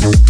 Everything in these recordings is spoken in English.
You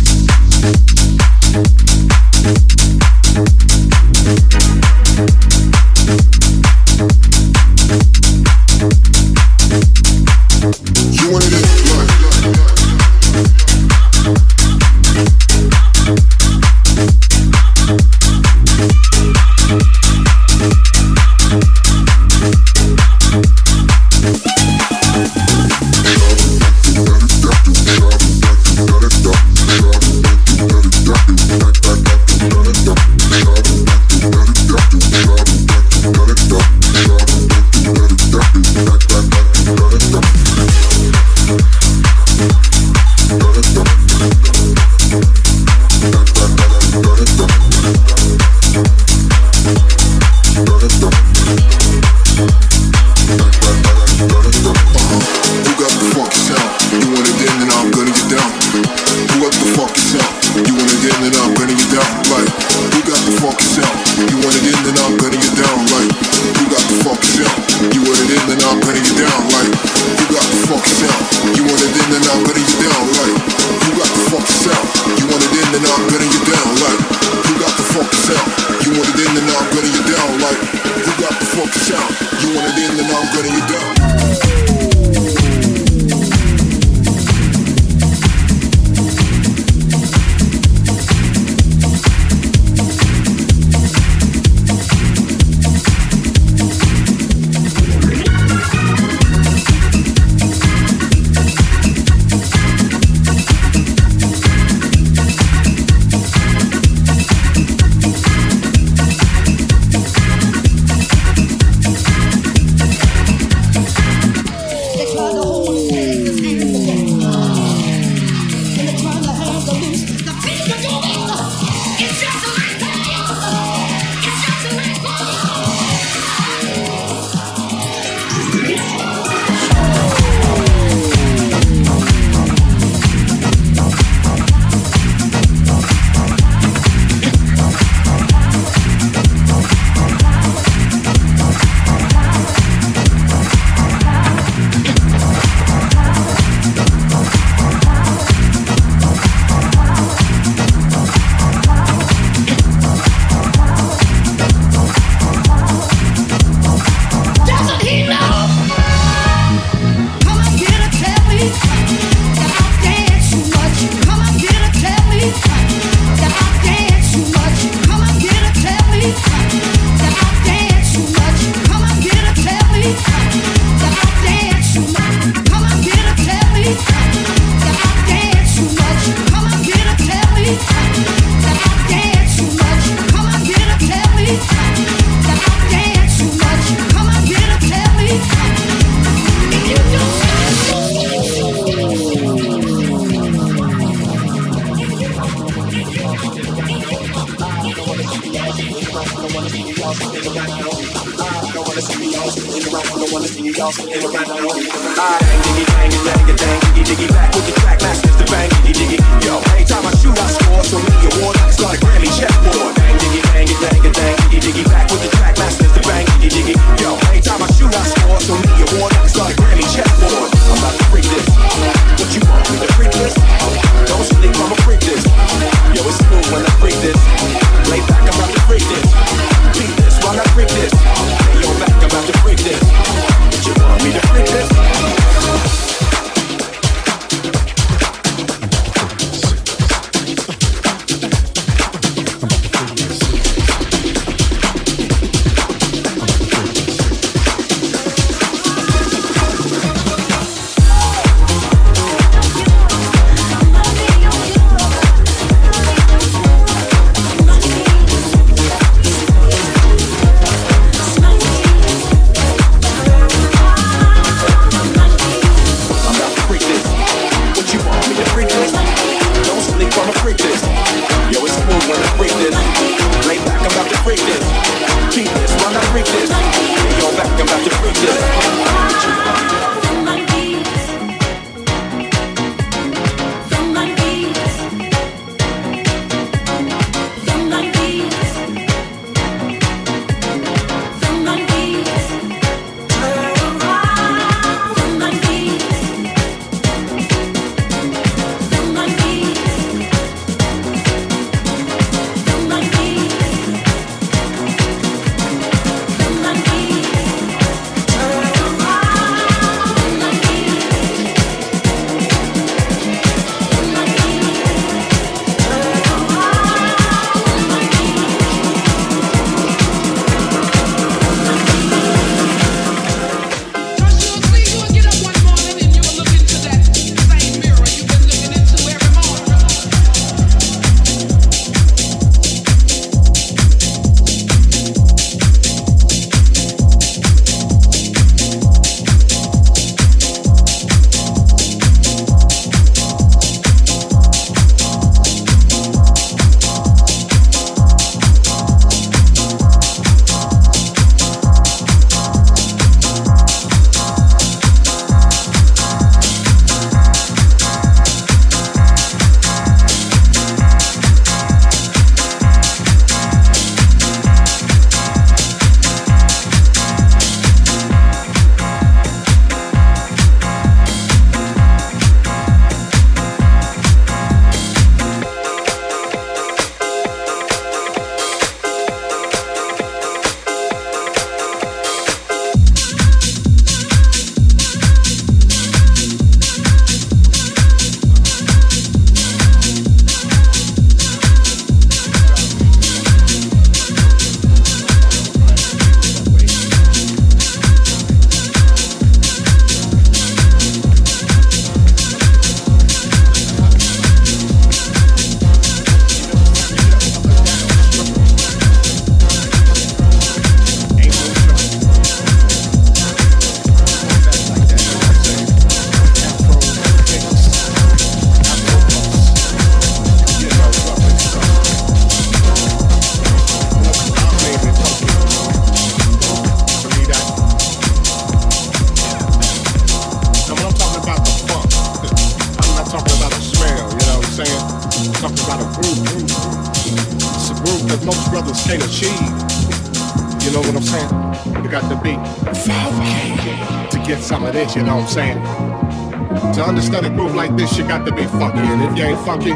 understand a groove like this, you got to be funky. And if you ain't funky,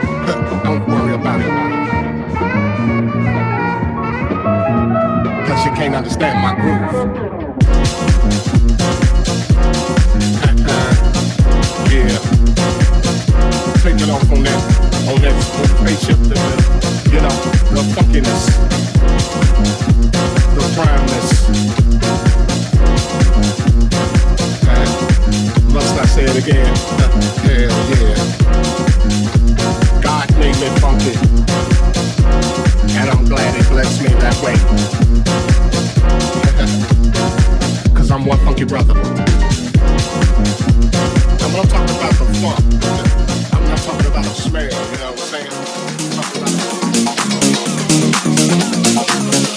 don't worry about it. Cause you can't understand my groove. yeah. Take it off on that on that spaceship to the, you know, the funkiness, the primeness. say it again. Hell yeah. God made me funky. And I'm glad he blessed me that way. Cause I'm one funky brother. And when I'm talking about the funk, I'm not talking about a smell, you know what I'm saying? I'm talking about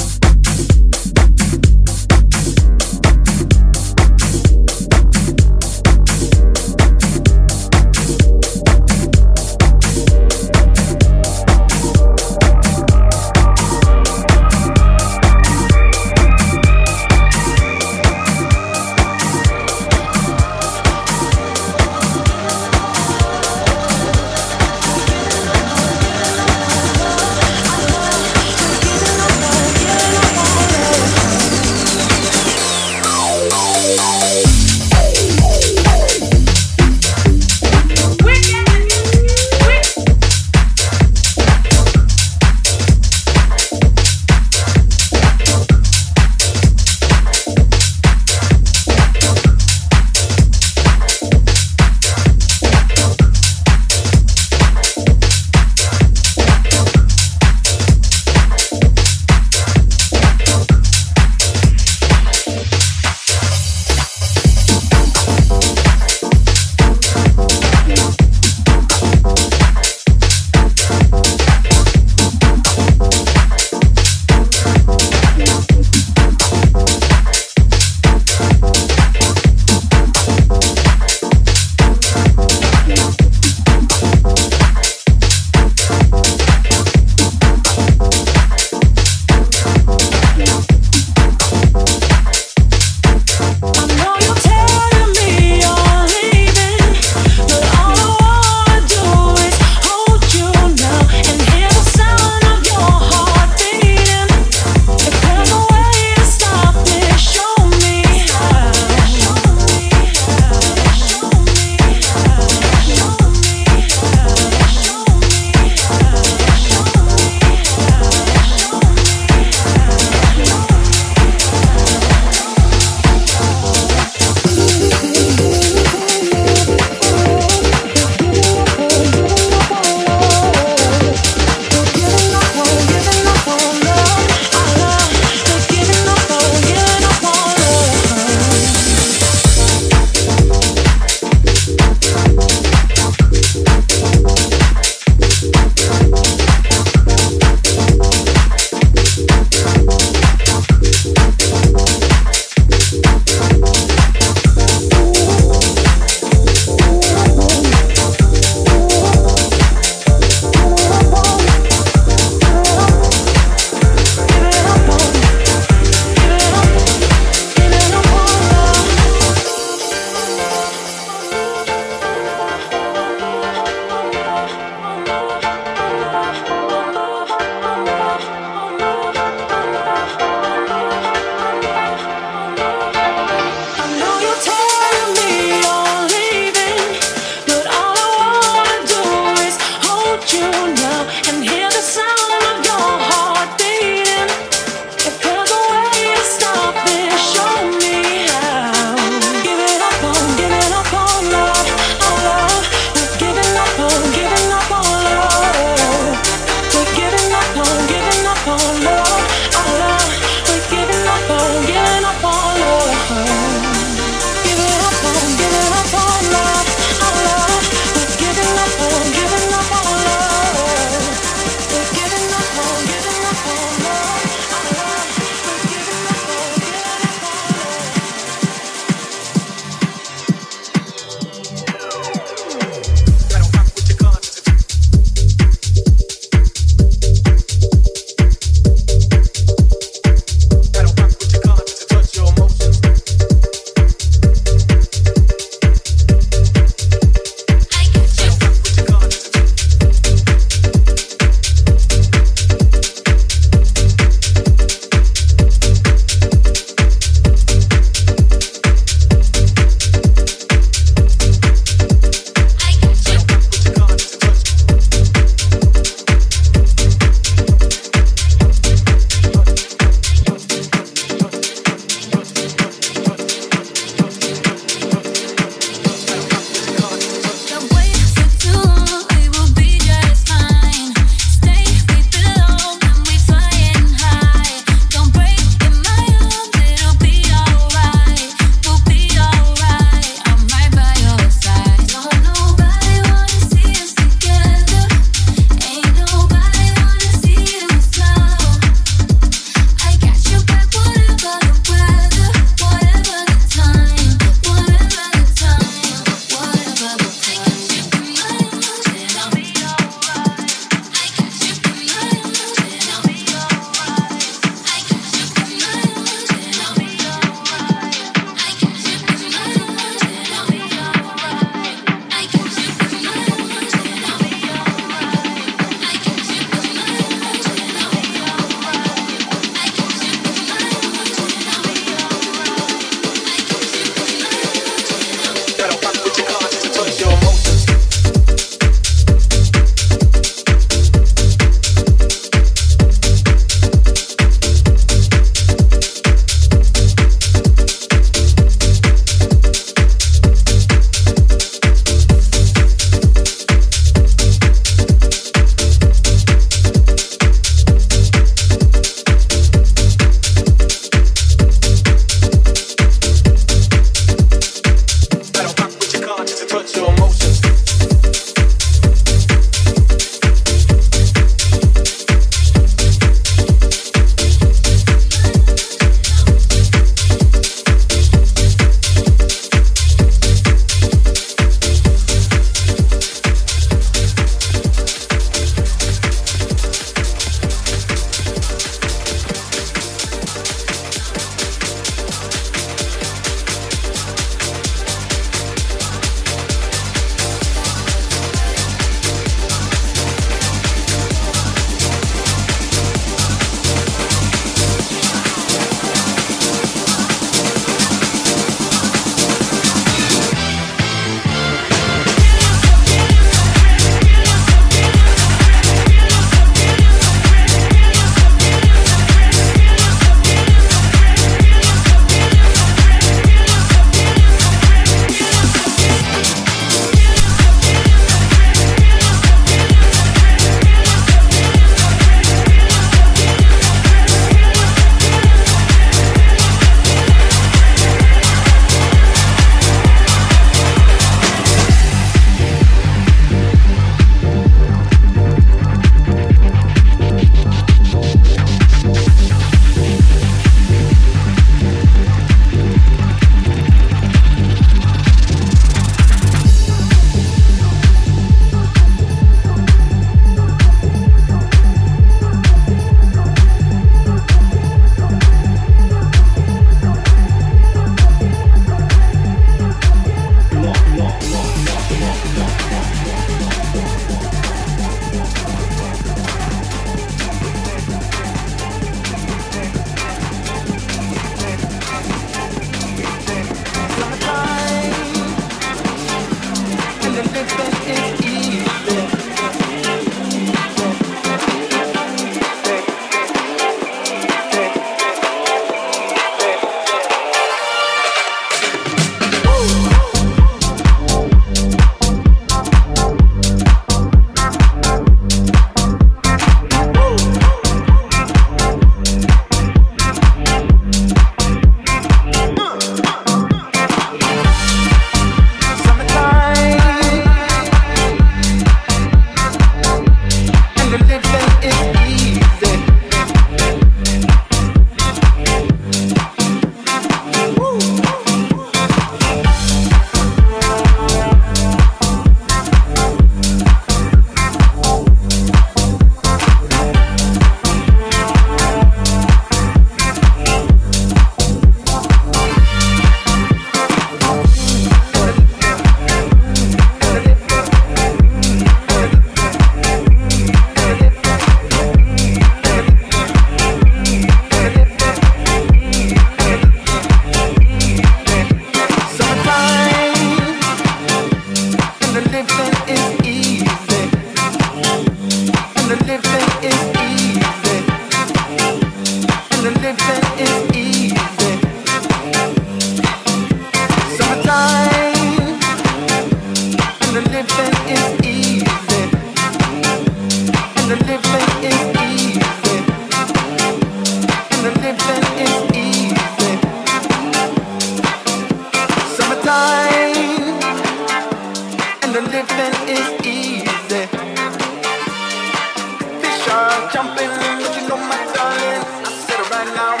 now